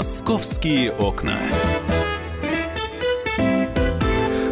Московские окна.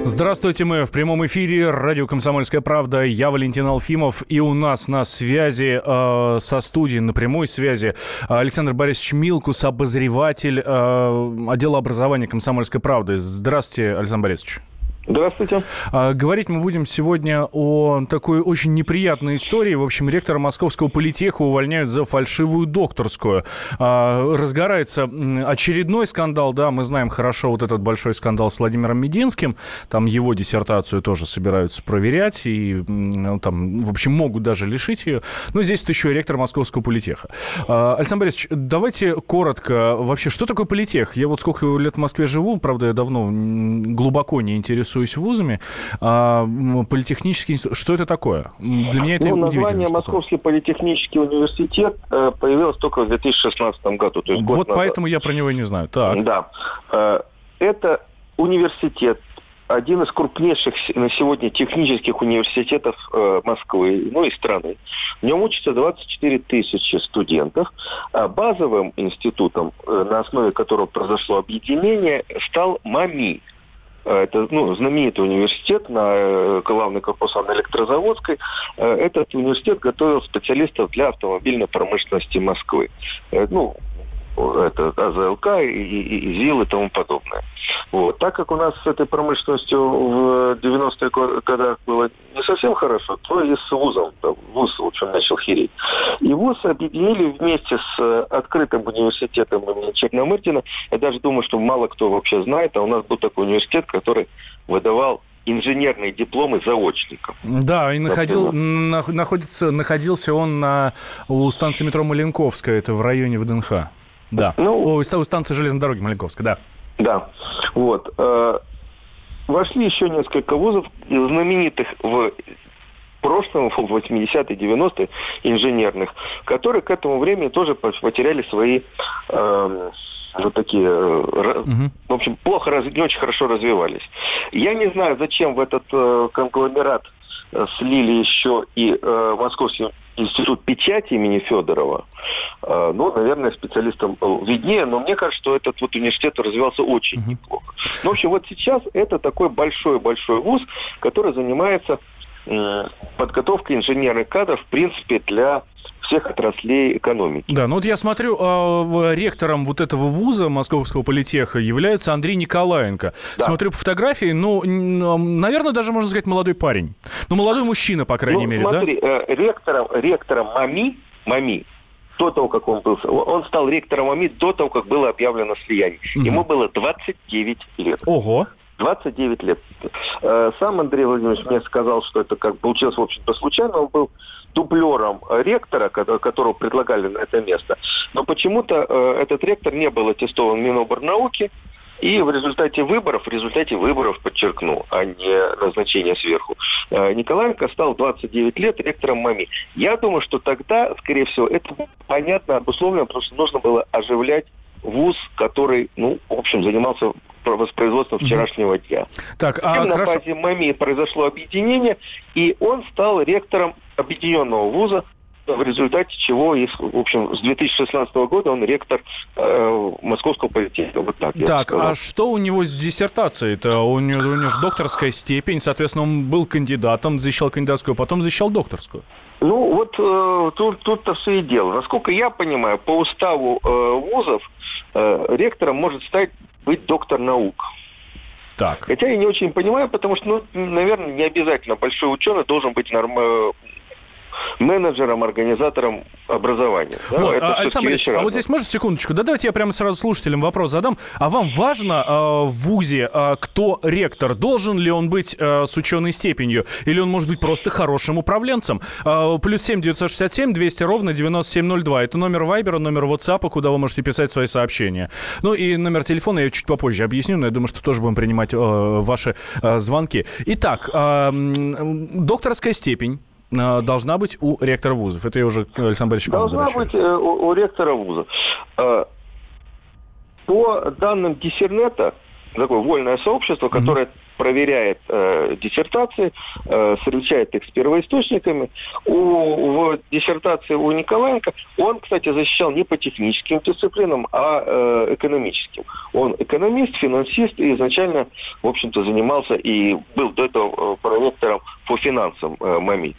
Здравствуйте, мы в прямом эфире. Радио «Комсомольская правда». Я Валентин Алфимов. И у нас на связи, э, со студией, на прямой связи, Александр Борисович Милкус, обозреватель э, отдела образования «Комсомольской правды». Здравствуйте, Александр Борисович. Здравствуйте. А, говорить мы будем сегодня о такой очень неприятной истории. В общем, ректора Московского политеха увольняют за фальшивую докторскую. А, разгорается очередной скандал, да, мы знаем хорошо вот этот большой скандал с Владимиром Мединским. Там его диссертацию тоже собираются проверять и ну, там, в общем, могут даже лишить ее. Но здесь это еще ректор Московского политеха. А, Александр Борисович, давайте коротко. Вообще, что такое политех? Я вот сколько лет в Москве живу, правда, я давно глубоко не интересуюсь интересуюсь вузами. А, политехнический институт, что это такое? Для меня это ну, название Московский политехнический университет э, появилось только в 2016 году. То есть вот назад. поэтому я про него не знаю. Так. Да. Э, это университет, один из крупнейших на сегодня технических университетов э, Москвы, ну и страны. В нем учатся 24 тысячи студентов. А базовым институтом, на основе которого произошло объединение, стал МАМИ, это ну, знаменитый университет на э, главный корпус на Электрозаводской. Э, этот университет готовил специалистов для автомобильной промышленности Москвы. Ну, это АЗЛК и, и, и ЗИЛ и тому подобное. Вот. Так как у нас с этой промышленностью в 90-е годах было не совсем хорошо, то и с вузом, да, вуз, в общем, начал хереть. И вуз объединили вместе с открытым университетом имени Черномырдина. Я даже думаю, что мало кто вообще знает, а у нас был такой университет, который выдавал инженерные дипломы заочников. Да, и находил, на, находится, находился он на, у станции метро Маленковская, это в районе ВДНХ. Да. Ну, у, у станции железной дороги Маленковска, да. Да. Вот. Э, вошли еще несколько вузов знаменитых в прошлом, в 80-е, 90-е инженерных, которые к этому времени тоже потеряли свои э, вот такие, угу. в общем, плохо, не очень хорошо развивались. Я не знаю, зачем в этот э, конгломерат э, слили еще и э, Московский институт печати имени Федорова, э, ну, наверное, специалистам виднее, но мне кажется, что этот вот университет развивался очень неплохо. Ну, в общем, вот сейчас это такой большой-большой вуз, который занимается подготовка инженерных кадров, в принципе, для всех отраслей экономики. Да, ну вот я смотрю, э, ректором вот этого вуза Московского политеха является Андрей Николаенко. Да. Смотрю по фотографии, ну, наверное, даже можно сказать молодой парень. Ну, молодой мужчина, по крайней ну, мере, смотри, да? Э, ректором, ректором МАМИ, МАМИ, до того, как он был, он стал ректором МАМИ до того, как было объявлено слияние. Угу. Ему было 29 лет. Ого! 29 лет. Э, сам Андрей Владимирович мне сказал, что это как получилось, в общем-то, случайно. Он был дублером ректора, которого предлагали на это место. Но почему-то э, этот ректор не был аттестован Миноборнауки, и в результате выборов, в результате выборов, подчеркну, а не назначения сверху, э, Николаенко стал 29 лет ректором МАМИ. Я думаю, что тогда, скорее всего, это понятно, обусловлено, потому что нужно было оживлять вуз, который, ну, в общем, занимался воспроизводством вчерашнего дня. Так, а на хорошо... базе МАМИ произошло объединение, и он стал ректором объединенного вуза, в результате чего, в общем, с 2016 года он ректор э, Московского политеха. Вот так. Так, а что у него с диссертацией-то? У него, у него же докторская степень, соответственно, он был кандидатом, защищал кандидатскую, а потом защищал докторскую. Ну, вот э, тут, тут-то все и дело. Насколько я понимаю, по уставу э, вузов э, ректором может стать быть доктор наук. Так. Хотя я не очень понимаю, потому что, ну, наверное, не обязательно большой ученый должен быть норм менеджером, организатором образования. Да? Вот, Это Александр Борисович, а вот здесь можно секундочку? Да давайте я прямо сразу слушателям вопрос задам. А вам важно э, в ВУЗе, э, кто ректор? Должен ли он быть э, с ученой степенью? Или он может быть просто хорошим управленцем? Э, плюс семь девятьсот шестьдесят семь двести ровно девяносто семь ноль два. Это номер Вайбера, номер WhatsApp, куда вы можете писать свои сообщения. Ну и номер телефона я чуть попозже объясню, но я думаю, что тоже будем принимать э, ваши э, звонки. Итак, э, докторская степень должна быть у ректора вузов. Это я уже Александр Борисович Должна быть э, у, у ректора вуза. Э, по данным Диссернета, такое вольное сообщество, которое mm-hmm. Проверяет э, диссертации, э, встречает их с первоисточниками. У, в диссертации у Николаенко он, кстати, защищал не по техническим дисциплинам, а э, экономическим. Он экономист, финансист и изначально, в общем-то, занимался и был до этого э, проректором по финансам э, МАМИ.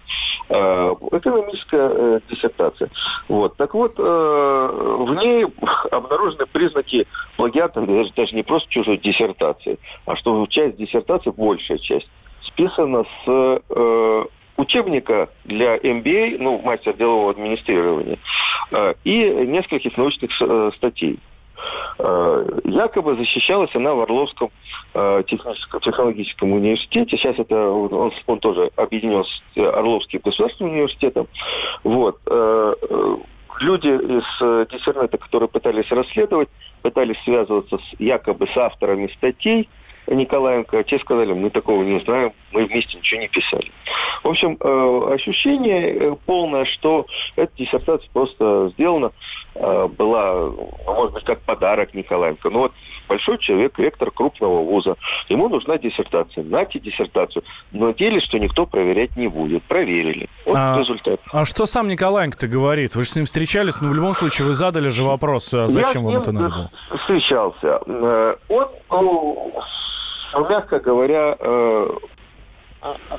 Э, экономическая э, диссертация. Вот. Так вот, э, в ней обнаружены признаки плагиата, даже, даже не просто чужой диссертации, а что часть диссертации, большая часть, списана с э, учебника для MBA, ну, мастер делового администрирования, э, и нескольких научных э, статей. Э, якобы защищалась она в Орловском э, технологическом университете. Сейчас это он, он тоже объединен с Орловским государственным университетом. Вот. Э, люди из диссернета, которые пытались расследовать, пытались связываться с, якобы с авторами статей, Николаенко, те сказали, мы такого не знаем, мы вместе ничего не писали. В общем, э, ощущение э, полное, что эта диссертация просто сделана, э, была, ну, может быть, как подарок Николаенко. Ну вот большой человек, ректор крупного вуза, ему нужна диссертация. Нате диссертацию. Но деле, что никто проверять не будет. Проверили. Вот а, результат. А что сам Николаенко-то говорит? Вы же с ним встречались, но в любом случае вы задали же вопрос, а зачем Я вам это надо было? встречался. Он, ну, мягко говоря, э,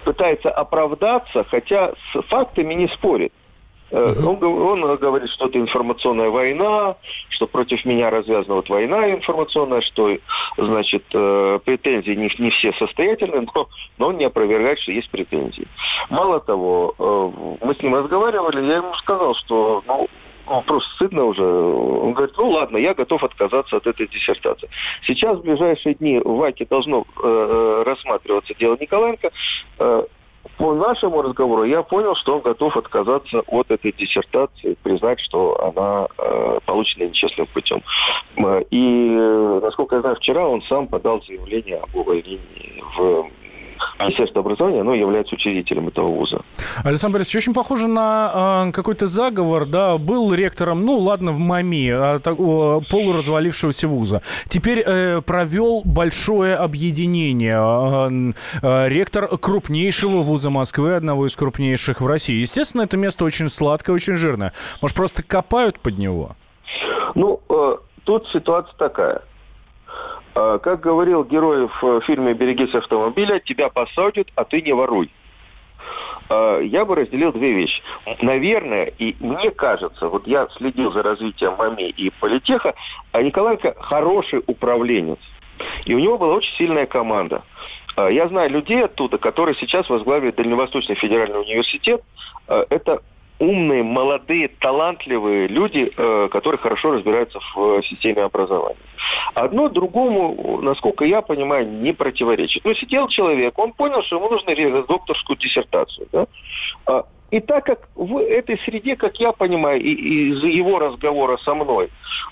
пытается оправдаться, хотя с фактами не спорит. Uh-huh. Он, он говорит, что это информационная война, что против меня развязана вот война информационная, что, значит, э, претензии не, не все состоятельны, но, но он не опровергает, что есть претензии. Мало того, мы с ним разговаривали, я ему сказал, что ну, ну, просто стыдно уже. Он говорит, ну ладно, я готов отказаться от этой диссертации. Сейчас в ближайшие дни в ВАКе должно э, э, рассматриваться дело Николаенко. Э, по нашему разговору я понял, что он готов отказаться от этой диссертации, признать, что она э, получена нечестным путем. Э, и, э, насколько я знаю, вчера он сам подал заявление об увольнении в Министерство образования, оно является учредителем этого вуза. Александр Борисович, очень похоже на э, какой-то заговор, да, был ректором, ну, ладно, в МАМИ, э, полуразвалившегося вуза. Теперь э, провел большое объединение. Э, э, ректор крупнейшего вуза Москвы, одного из крупнейших в России. Естественно, это место очень сладкое, очень жирное. Может, просто копают под него? Ну, э, тут ситуация такая. А, как говорил герой в фильме «Берегись автомобиля», тебя посадят, а ты не воруй. А, я бы разделил две вещи. Наверное, и мне кажется, вот я следил за развитием МАМИ и Политеха, а Николаенко хороший управленец. И у него была очень сильная команда. Я знаю людей оттуда, которые сейчас возглавляют Дальневосточный федеральный университет. Это умные, молодые, талантливые люди, э, которые хорошо разбираются в э, системе образования. Одно другому, насколько я понимаю, не противоречит. Но сидел человек, он понял, что ему нужно докторскую диссертацию. Да? А, и так как в этой среде, как я понимаю, из его разговора со мной,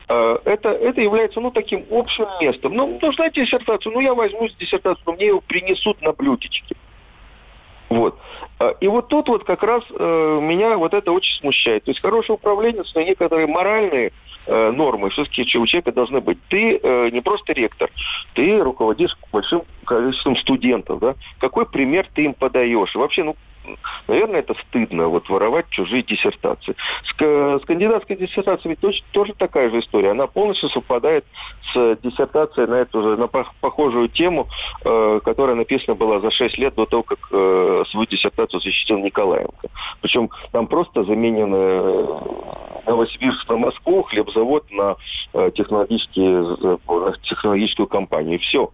э, это, это является ну, таким общим местом. Ну, нужна диссертация, ну я возьму диссертацию, но мне ее принесут на блюдечке. Вот. А, и вот тут вот как раз э, меня вот это очень смущает. То есть хороший управленец, но некоторые моральные э, нормы все-таки у человека должны быть. Ты э, не просто ректор, ты руководишь большим количеством студентов. Да? Какой пример ты им подаешь? вообще, ну, наверное, это стыдно, вот воровать чужие диссертации. С, с кандидатской диссертацией ведь тоже, тоже такая же история. Она полностью совпадает с диссертацией на эту же, на похожую тему, э, которая написана была за 6 лет до того, как э, свою диссертацию защитил Николаенко. Причем там просто заменены э, Новосибирск на Москву, хлебзавод на, э, технологические, на технологическую компанию. И все.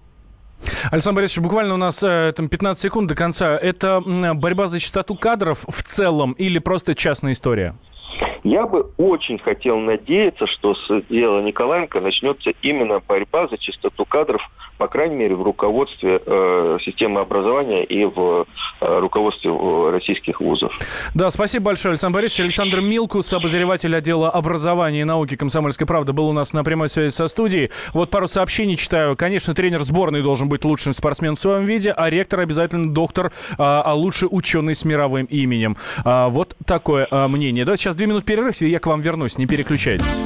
Александр Борисович, буквально у нас э, там 15 секунд до конца. Это борьба за чистоту кадров в целом или просто частная история? Я бы очень хотел надеяться, что с дела Николаенко начнется именно борьба за чистоту кадров, по крайней мере, в руководстве э, системы образования и в э, руководстве э, российских вузов. Да, спасибо большое, Александр Борисович. Александр Милкус, обозреватель отдела образования и науки «Комсомольской правды», был у нас на прямой связи со студией. Вот пару сообщений читаю. Конечно, тренер сборной должен быть лучшим спортсменом в своем виде, а ректор обязательно доктор, а, а лучше ученый с мировым именем. А, вот такое а, мнение. Да, сейчас две минуты перерыв, и я к вам вернусь, не переключайтесь.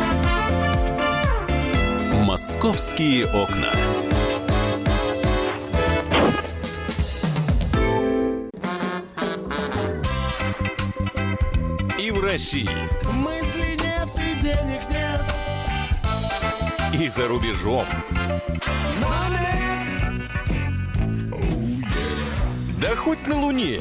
«Московские окна». И в России. Мысли нет и денег нет. И за рубежом. Да хоть на Луне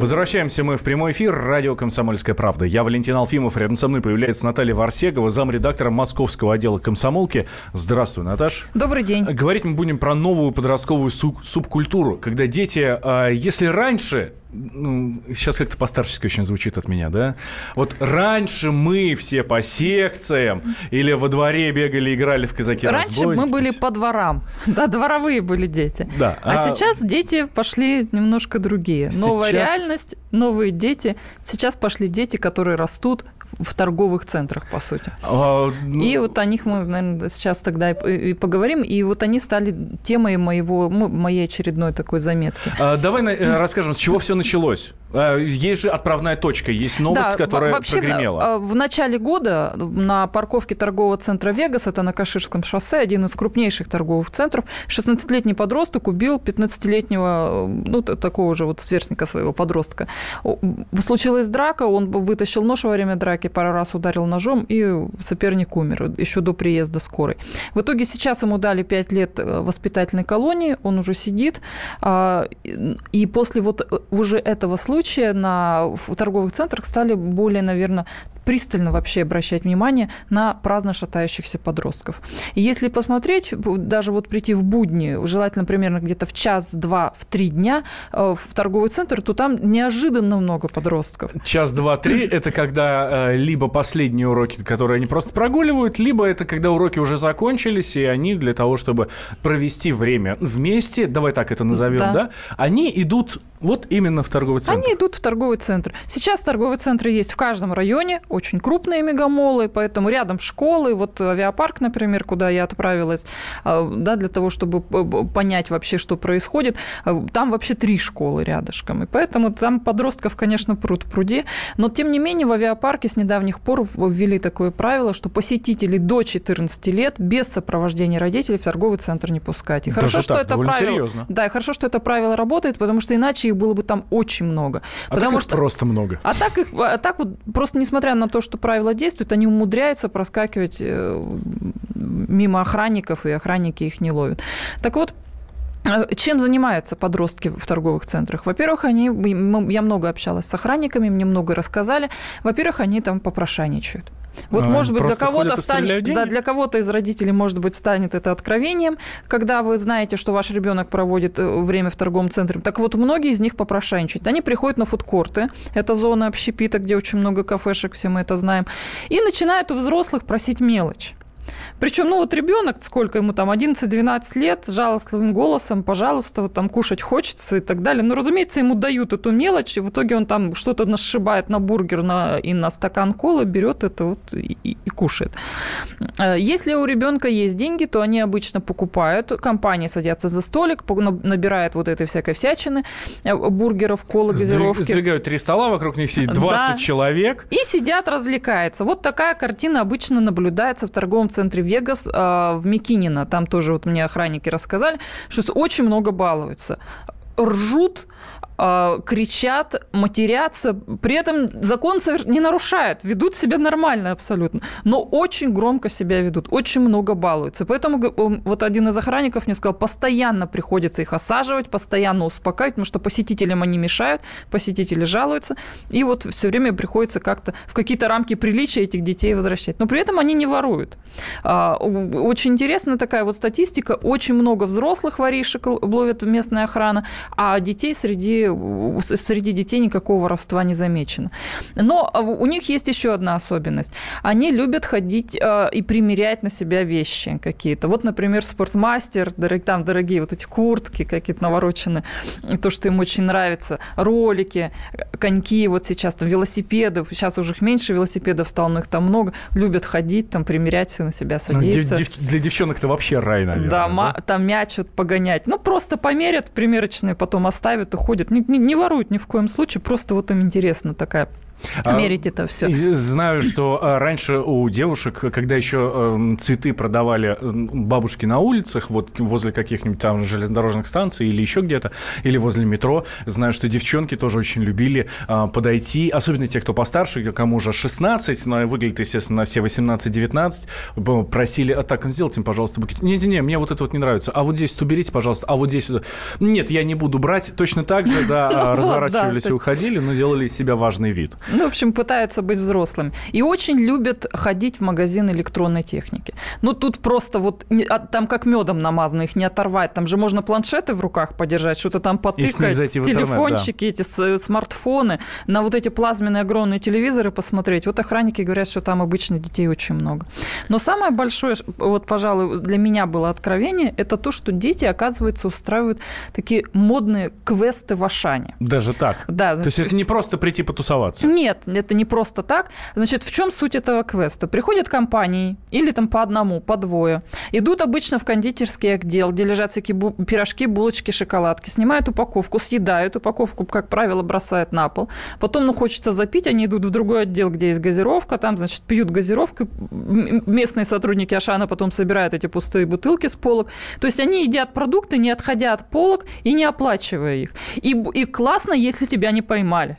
Возвращаемся мы в прямой эфир. Радио «Комсомольская правда». Я Валентин Алфимов. Рядом со мной появляется Наталья Варсегова, замредактора московского отдела комсомолки. Здравствуй, Наташ. Добрый день. Говорить мы будем про новую подростковую суб- субкультуру, когда дети, а, если раньше ну, сейчас как-то постарчески очень звучит от меня, да? Вот раньше мы все по секциям или во дворе бегали, играли в казаки Раньше мы были по дворам. Да, дворовые были дети. Да. А, А- сейчас дети пошли немножко другие. Новая Сейчас- реальность, новые дети. Сейчас пошли дети, которые растут в в торговых центрах, по сути. А, ну, И вот о них мы, наверное, сейчас тогда и и поговорим. И вот они стали темой моего, мо- моей очередной такой заметки. а, давай на- э, расскажем, с чего все началось. А, Есть же отправная точка, есть новость, Да, которая вообще, прогремела. э, В начале года на парковке торгового центра «Вегас», это на Каширском шоссе, один из крупнейших торговых центров, 16-летний подросток убил 15-летнего, э, ну, такого же вот сверстника своего подростка. Случилась драка, он вытащил нож во время драки, пару раз ударил ножом, и соперник умер еще до приезда скорой. В итоге сейчас ему дали 5 лет э, воспитательной колонии, он уже сидит, а, и- после вот э, уже этого случая на, в торговых центрах стали более, наверное, пристально вообще обращать внимание на праздно шатающихся подростков. И если посмотреть, даже вот прийти в будни, желательно примерно где-то в час, два, в три дня э, в торговый центр, то там неожиданно много подростков. Час, два, три – это когда либо последние уроки, которые они просто прогуливают, либо это когда уроки уже закончились, и они для того, чтобы провести время вместе, давай так это назовем, да, Да. они идут вот именно в торговый центр. Они идут в торговый центр. Сейчас торговые центры есть в каждом районе, очень крупные мегамолы, поэтому рядом школы, вот авиапарк, например, куда я отправилась, э, да, для того, чтобы понять вообще, что происходит, э, там вообще три школы рядышком, и поэтому там подростков, конечно, пруд пруди, но тем не менее в авиапарке с недавних пор ввели такое правило, что посетителей до 14 лет без сопровождения родителей в торговый центр не пускать. И Даже хорошо, так, что это правило, серьезно. да, и хорошо, что это правило работает, потому что иначе их было бы там очень много. А потому так их что просто много. а так, их, а так вот, просто несмотря на то, что правила действуют, они умудряются проскакивать э, мимо охранников, и охранники их не ловят. Так вот, чем занимаются подростки в торговых центрах? Во-первых, они, я много общалась с охранниками, мне много рассказали. Во-первых, они там попрошайничают. Вот, А, может быть, для кого-то станет, да, для кого-то из родителей, может быть, станет это откровением, когда вы знаете, что ваш ребенок проводит э, время в торговом центре. Так вот, многие из них попрошайничают. Они приходят на фудкорты, это зона общепита, где очень много кафешек, все мы это знаем, и начинают у взрослых просить мелочь. Причем, ну вот ребенок, сколько ему там, 11-12 лет, с жалостливым голосом, пожалуйста, вот там кушать хочется и так далее. Ну, разумеется, ему дают эту мелочь, и в итоге он там что-то насшибает на бургер на, и на стакан колы, берет это вот и, и- и кушает. Э, Если у ребенка есть деньги, то они обычно покупают, компании садятся за столик, набирают вот этой всякой всячины, э, бургеров, колы, газировки. Сдвигают три стола, вокруг них сидит 20 Да. человек. И сидят, развлекаются. Вот такая картина обычно наблюдается в торговом центре Вегас э, в Микинино. Там тоже вот мне охранники рассказали, что очень много балуются. Ржут, кричат, матерятся, при этом закон не нарушают, ведут себя нормально абсолютно, но очень громко себя ведут, очень много балуются. Поэтому вот один из охранников мне сказал, постоянно приходится их осаживать, постоянно успокаивать, потому что посетителям они мешают, посетители жалуются, и вот все время приходится как-то в какие-то рамки приличия этих детей возвращать. Но при этом они не воруют. А, Очень интересная такая вот статистика. Очень много взрослых воришек ловит местная охрана, а детей среди среди детей никакого воровства не замечено. Но а, у них есть еще одна особенность. Они любят ходить э, и примерять на себя вещи какие-то. Вот, например, спортмастер, там дорогие вот эти куртки какие-то навороченные, то, что им очень нравится, ролики, коньки, вот сейчас там велосипеды, сейчас уже их меньше велосипедов стало, но их там много, любят ходить, там примерять все на себя, Ну, дев- садиться. дев- для девчонок это вообще рай, наверное. Да, ма- там мяч вот погонять. Ну, просто померят примерочные, потом оставят, уходят. Не, не, воруют ни в коем случае, просто вот им интересно такая мерить это все. Знаю, что а, раньше у девушек, когда еще эм, цветы продавали бабушки на улицах, вот возле каких-нибудь там железнодорожных станций или еще где-то, или возле метро, знаю, что девчонки тоже очень любили а, подойти, особенно те, кто постарше, кому уже 16, но выглядит, естественно, на все 18-19, б- просили, а так, сделайте, пожалуйста, букет. Не-не-не, мне вот это вот не нравится. А вот здесь вот уберите, пожалуйста, а вот здесь вот... Нет, я не буду брать. Точно так же, да, а, разворачивались и уходили, но делали из себя важный вид. Ну, в общем, пытаются быть взрослыми. И очень любят ходить в магазин электронной техники. Ну, тут просто вот, а там как медом намазано, их не оторвать. Там же можно планшеты в руках подержать, что-то там потыкать, в интернет, телефончики, эти с- смартфоны, на вот эти плазменные огромные телевизоры посмотреть. Вот охранники говорят, что там обычно детей очень много. Но самое большое, вот, пожалуй, для меня было откровение, это то, что дети, оказывается, устраивают такие модные квесты в Ашане. Даже так. Да, То есть это не просто прийти потусоваться. нет, это не просто так. Значит, в чем суть этого квеста? Приходят компании, или там по одному, по двое, идут обычно в кондитерский отдел, где лежат всякие бу- пирожки, булочки, шоколадки, снимают упаковку, съедают упаковку, как правило, бросают на пол. Потом, ну, хочется запить, они идут в другой отдел, где есть газировка, там, значит, пьют газировку. Местные сотрудники Ашана потом собирают эти пустые бутылки с полок. То есть они едят продукты, не отходя от полок и не оплачивая их. И, и классно, если тебя не поймали.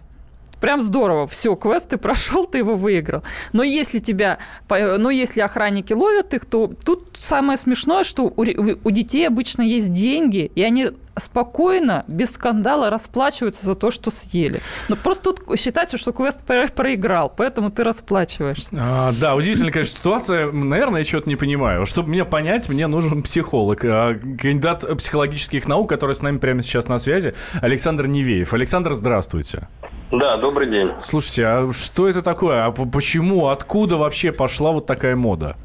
Прям здорово. Все, квест ты прошел, ты его выиграл. Но если тебя, но если охранники ловят их, то тут самое смешное, что у, у детей обычно есть деньги, и они спокойно, без скандала расплачиваются за то, что съели. Но просто тут считается, что квест про- проиграл, поэтому ты расплачиваешься. А, да, удивительная, конечно, ситуация. Наверное, я что-то не понимаю. Чтобы меня понять, мне нужен психолог. А, кандидат психологических наук, который с нами прямо сейчас на связи, Александр Невеев. Александр, здравствуйте. Да, добрый день. Слушайте, а что это такое? А почему, откуда вообще пошла вот такая мода?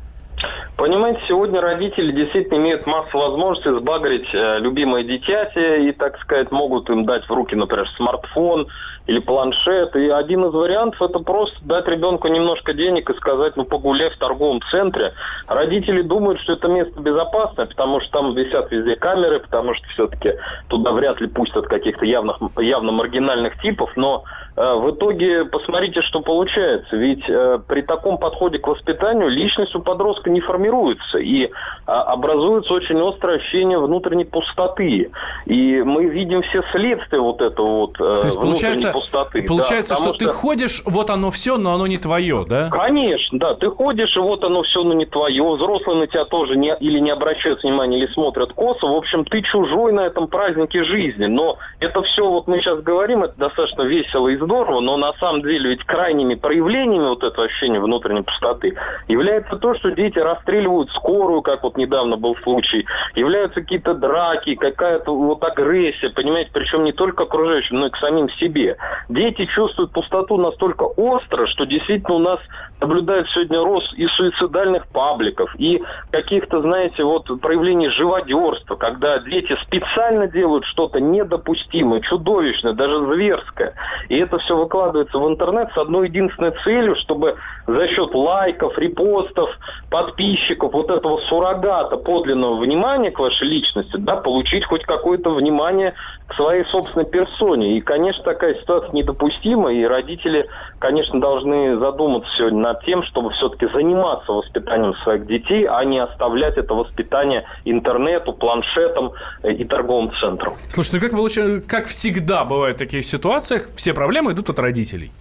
Понимаете, сегодня родители действительно имеют массу возможностей сбагрить э, любимое дитяти и, так сказать, могут им дать в руки, например, смартфон или планшет. И один из вариантов это просто дать ребенку немножко денег и сказать, ну погуляй в торговом центре. Родители думают, что это место безопасное, потому что там висят везде камеры, потому что все-таки туда вряд ли пустят каких-то явных, явно маргинальных типов, но в итоге посмотрите, что получается. Ведь э, при таком подходе к воспитанию личность у подростка не формируется. И а, образуется очень острое ощущение внутренней пустоты. И мы видим все следствия вот этого вот э, То есть получается, пустоты. Да, получается потому что, ты ходишь, вот оно все, но оно не твое, да? Конечно, да. Ты ходишь, и вот оно все, ну, не твое. Взрослые на тебя тоже не, или не обращают внимания, или смотрят косо. В общем, ты чужой на этом празднике жизни. Но это все, вот мы сейчас говорим, это достаточно весело и здорово, но на самом деле ведь крайними проявлениями вот этого ощущения внутренней пустоты является то, что дети расстреливают скорую, как вот недавно был случай, являются какие-то драки, какая-то вот агрессия, понимаете, причем не только окружающим, но и к самим себе. Дети чувствуют пустоту настолько остро, что действительно у нас наблюдается сегодня рост и суицидальных пабликов, и каких-то, знаете, вот проявлений живодерства, когда дети специально делают что-то недопустимое, чудовищное, даже зверское. И это все выкладывается в интернет с одной единственной целью, чтобы за счет лайков, репостов, подписчиков, вот этого суррогата подлинного внимания к вашей личности, да, получить хоть какое-то внимание к своей собственной персоне. И, конечно, такая ситуация недопустима, и родители, конечно, должны задуматься сегодня над тем, чтобы все-таки заниматься воспитанием своих детей, а не оставлять это воспитание интернету, планшетам э, и торговым центрам. Слушай, ну как, получается, как всегда бывает в таких ситуациях, все проблемы идут от родителей.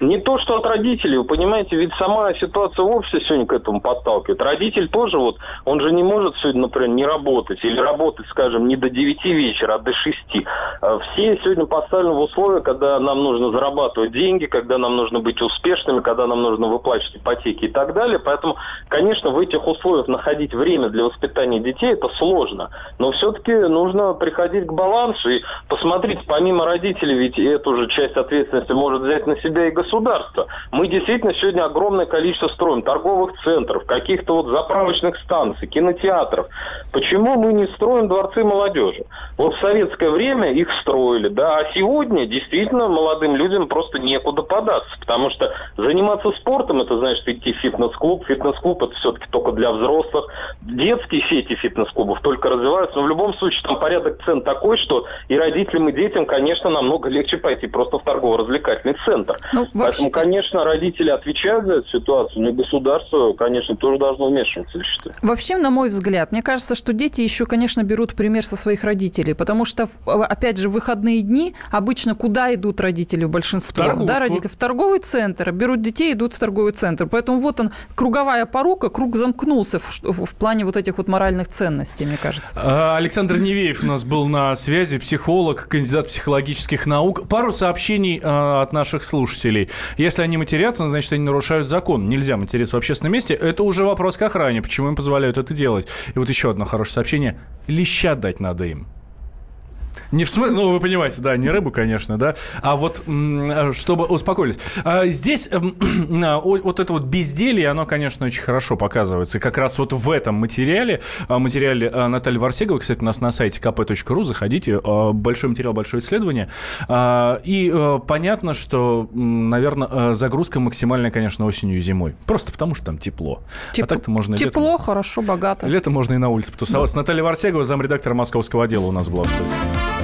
Не то, что от родителей, вы понимаете, ведь сама ситуация в обществе сегодня к этому подталкивает. Родитель тоже вот, он же не может сегодня, например, не работать или работать, скажем, не до 9 вечера, а до 6. А все сегодня поставлены в условия, когда нам нужно зарабатывать деньги, когда нам нужно быть успешными, когда нам нужно выплачивать ипотеки и так далее. Поэтому, конечно, в этих условиях находить время для воспитания детей это сложно. Но все-таки нужно приходить к балансу и посмотреть, помимо родителей, ведь эту же часть ответственности может взять на себя и государство. Мы действительно сегодня огромное количество строим торговых центров, каких-то вот заправочных станций, кинотеатров. Почему мы не строим дворцы молодежи? Вот в советское время их строили, да, а сегодня действительно молодым людям просто некуда податься, потому что заниматься спортом, это значит идти в фитнес-клуб, фитнес-клуб это все-таки только для взрослых, детские сети фитнес-клубов только развиваются, но в любом случае там порядок цен такой, что и родителям, и детям, конечно, намного легче пойти просто в торгово-развлекательный центр. Ну, вообще... Поэтому, конечно, родители отвечают за эту ситуацию, но государство, конечно, тоже должно вмешиваться, я считаю. Вообще, на мой взгляд, мне кажется, что дети еще, конечно, берут пример со своих родителей, потому что, опять же, в выходные дни обычно куда идут родители в большинстве? Торговку. Да, родители в торговый центр, берут детей, идут в торговый центр. Поэтому вот он, круговая порука, круг замкнулся в, в плане вот этих вот моральных ценностей, мне кажется. А, Александр Невеев у нас был на связи, психолог, кандидат психологических наук. Пару сообщений э, от наших слушателей. Если они матерятся, значит, они нарушают закон. Нельзя материться в общественном месте. Это уже вопрос к охране, почему им позволяют это делать. И вот еще одно хорошее сообщение. Леща дать надо им. Не в смысле, ну, вы понимаете, да, не рыбу, конечно, да, а вот чтобы успокоились. А здесь эм, вот это вот безделье, оно, конечно, очень хорошо показывается. И как раз вот в этом материале, а, материале а, Натальи Варсеговой, кстати, у нас на сайте kp.ru, заходите, большой материал, большое исследование. И э, понятно, что, наверное, загрузка максимальная, конечно, осенью и зимой. Просто потому, что там тепло. Теп... А так-то можно Тепло, летом... хорошо, богато. Летом можно и на улице потусоваться. Да. Наталья Варсегова, замредактора московского отдела у нас была в студии.